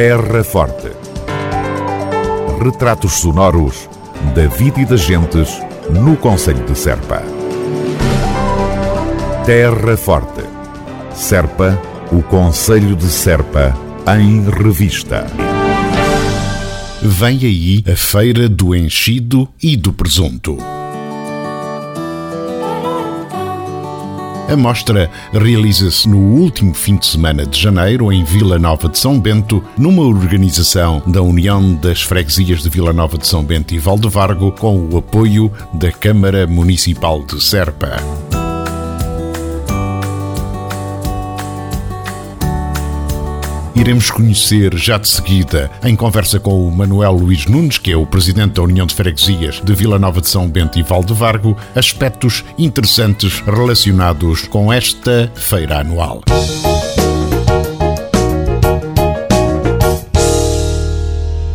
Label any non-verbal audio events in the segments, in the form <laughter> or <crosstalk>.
Terra Forte. Retratos sonoros da vida e das gentes no Conselho de Serpa. Terra Forte. Serpa, o Conselho de Serpa, em revista. Vem aí a Feira do Enchido e do Presunto. A mostra realiza-se no último fim de semana de janeiro em Vila Nova de São Bento, numa organização da União das Freguesias de Vila Nova de São Bento e Valdevargo, com o apoio da Câmara Municipal de Serpa. Iremos conhecer já de seguida, em conversa com o Manuel Luís Nunes, que é o presidente da União de Freguesias de Vila Nova de São Bento e Valdevargo, aspectos interessantes relacionados com esta feira anual.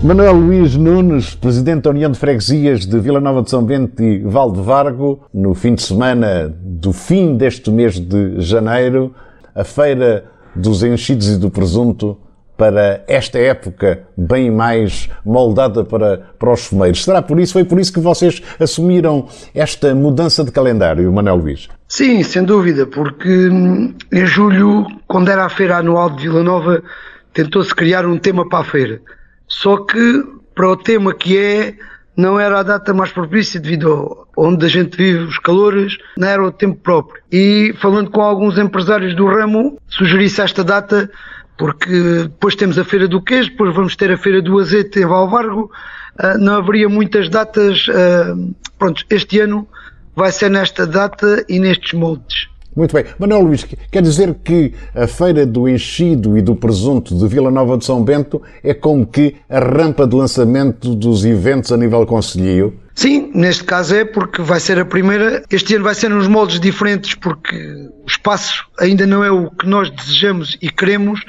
Manuel Luís Nunes, presidente da União de Freguesias de Vila Nova de São Bento e Valdevargo, no fim de semana do fim deste mês de janeiro, a feira dos enchidos e do presunto para esta época bem mais moldada para, para os fumeiros. Será por isso? Foi por isso que vocês assumiram esta mudança de calendário, Manuel Luís? Sim, sem dúvida, porque hum, em julho, quando era a feira anual de Vila Nova, tentou-se criar um tema para a feira. Só que para o tema que é, não era a data mais propícia devido a onde a gente vive os calores, não era o tempo próprio. E falando com alguns empresários do ramo, sugeri-se esta data porque depois temos a Feira do Queijo, depois vamos ter a Feira do Azeite em Valvargo, uh, não haveria muitas datas, uh, pronto, este ano vai ser nesta data e nestes moldes. Muito bem. Manuel Luís, quer dizer que a Feira do Enchido e do Presunto de Vila Nova de São Bento é como que a rampa de lançamento dos eventos a nível conselheiro? Sim, neste caso é porque vai ser a primeira. Este ano vai ser nos moldes diferentes porque o espaço ainda não é o que nós desejamos e queremos,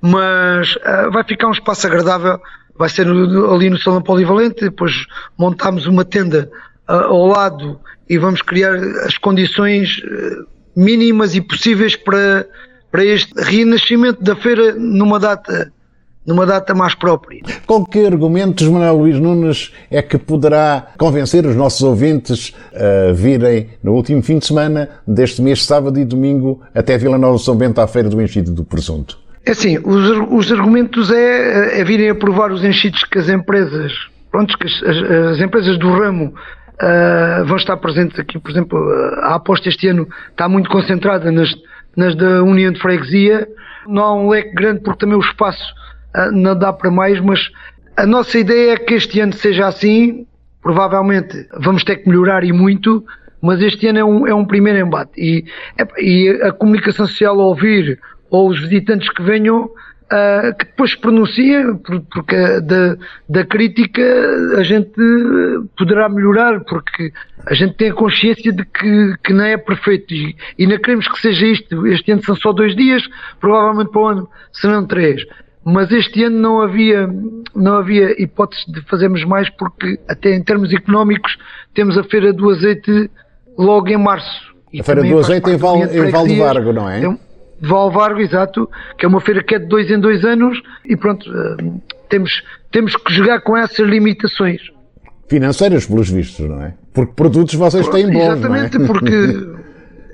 mas uh, vai ficar um espaço agradável. Vai ser ali no Salão Polivalente, depois montamos uma tenda uh, ao lado e vamos criar as condições. Uh, mínimas e possíveis para, para este renascimento da feira numa data numa data mais própria. Com que argumentos Manuel Luís Nunes é que poderá convencer os nossos ouvintes a virem no último fim de semana deste mês, sábado e domingo, até Vila Nova de São Bento à Feira do Enchido do Presunto? É assim, os, os argumentos é, é virem aprovar os enchidos que as empresas, pronto, que as, as empresas do ramo uh, vão estar presentes aqui, por exemplo, a aposta este ano está muito concentrada nas, nas da União de Freguesia. Não há um leque grande porque também o espaço uh, não dá para mais, mas a nossa ideia é que este ano seja assim. Provavelmente vamos ter que melhorar e muito, mas este ano é um, é um primeiro embate. E, e a comunicação social ao ouvir ou os visitantes que venham Uh, que depois se pronuncia, porque da, da crítica a gente poderá melhorar, porque a gente tem a consciência de que, que não é perfeito e, e não queremos que seja isto. Este ano são só dois dias, provavelmente para o ano serão três. Mas este ano não havia, não havia hipótese de fazermos mais, porque até em termos económicos temos a Feira do Azeite logo em março. a Feira do Azeite em, Val, em Valdevargo, não é? Então, Valvargo, exato, que é uma feira que é de dois em dois anos e pronto, eh, temos, temos que jogar com essas limitações. Financeiras, pelos vistos, não é? Porque produtos vocês têm bons, Exatamente, não é? porque <laughs>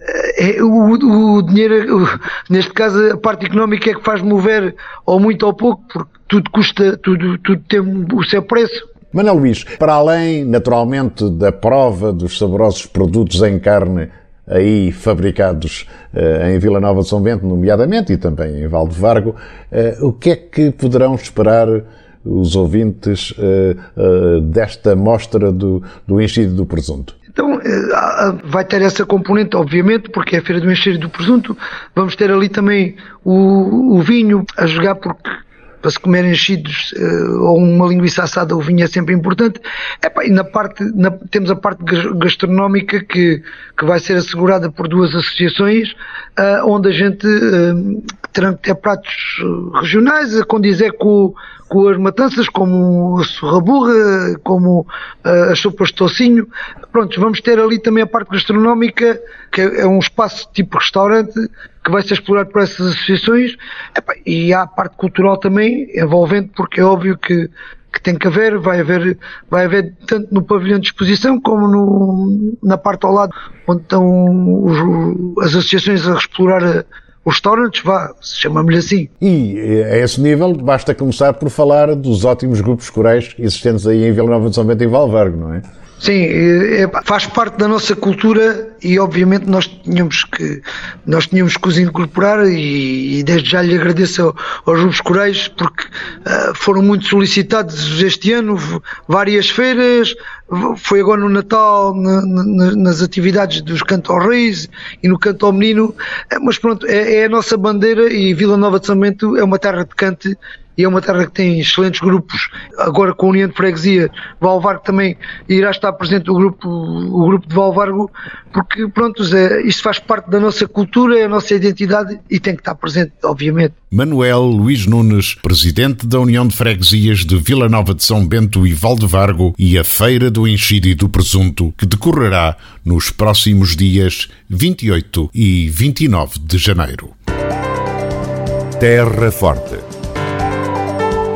eh, é, o, o, dinheiro, o, neste caso a parte económica é que faz mover ou muito ou pouco, porque tudo custa, tudo, tudo tem o seu preço. Manuel Luís, para além, naturalmente, da prova dos saborosos produtos em carne aí fabricados uh, em Vila Nova de São Bento, nomeadamente, e também em Valdevargo, uh, o que é que poderão esperar os ouvintes uh, desta mostra do, do enchido do presunto? Então, vai ter essa componente, obviamente, porque é a Feira do Enchido do Presunto. Vamos ter ali também o, o vinho a jogar, porque para se comer enchidos uh, ou uma linguiça assada, o vinho é sempre importante. Epá, e na parte, na, temos a parte gastronómica que, que vai ser assegurada por duas associações, uh, onde a gente uh, terão que ter pratos eh, regionais a condizer com, com as matanças, como a sorraburra, como uh, as sopas de tocinho. Pronto, vamos ter ali também a parte gastronómica, que é, é um espaço tipo restaurante, que vai ser explorado por essas associações. E há a parte cultural também, envolvente, porque é óbvio que que tem que haver, vai haver, vai haver tanto no pavilhão de exposição como no, na parte ao lado, onde estão os, as associações a explorar os restaurantes, vá, chamamos-lhe assim. E a esse nível basta começar por falar dos ótimos grupos corais existentes aí em Vila Nova de São Bento e Valvergo, não é? Sim, faz parte da nossa cultura e obviamente nós tínhamos que nós tínhamos que os incorporar e, e desde já lhe agradeço aos grupos corais porque uh, foram muito solicitados este ano, várias feiras, foi agora no Natal na, na, nas atividades dos Canto ao Reis e no Canto ao Menino, mas pronto, é, é a nossa bandeira e Vila Nova de São Bento é uma terra de cante e é uma terra que tem excelentes grupos. Agora com a União de Freguesia, Valvargo também irá estar presente o grupo, o grupo de Valvargo, porque pronto, Zé, isto faz parte da nossa cultura, é a nossa identidade e tem que estar presente, obviamente. Manuel Luís Nunes, presidente da União de Freguesias de Vila Nova de São Bento e Valdevargo e a Feira do Enchido e do Presunto, que decorrerá nos próximos dias 28 e 29 de janeiro. Terra Forte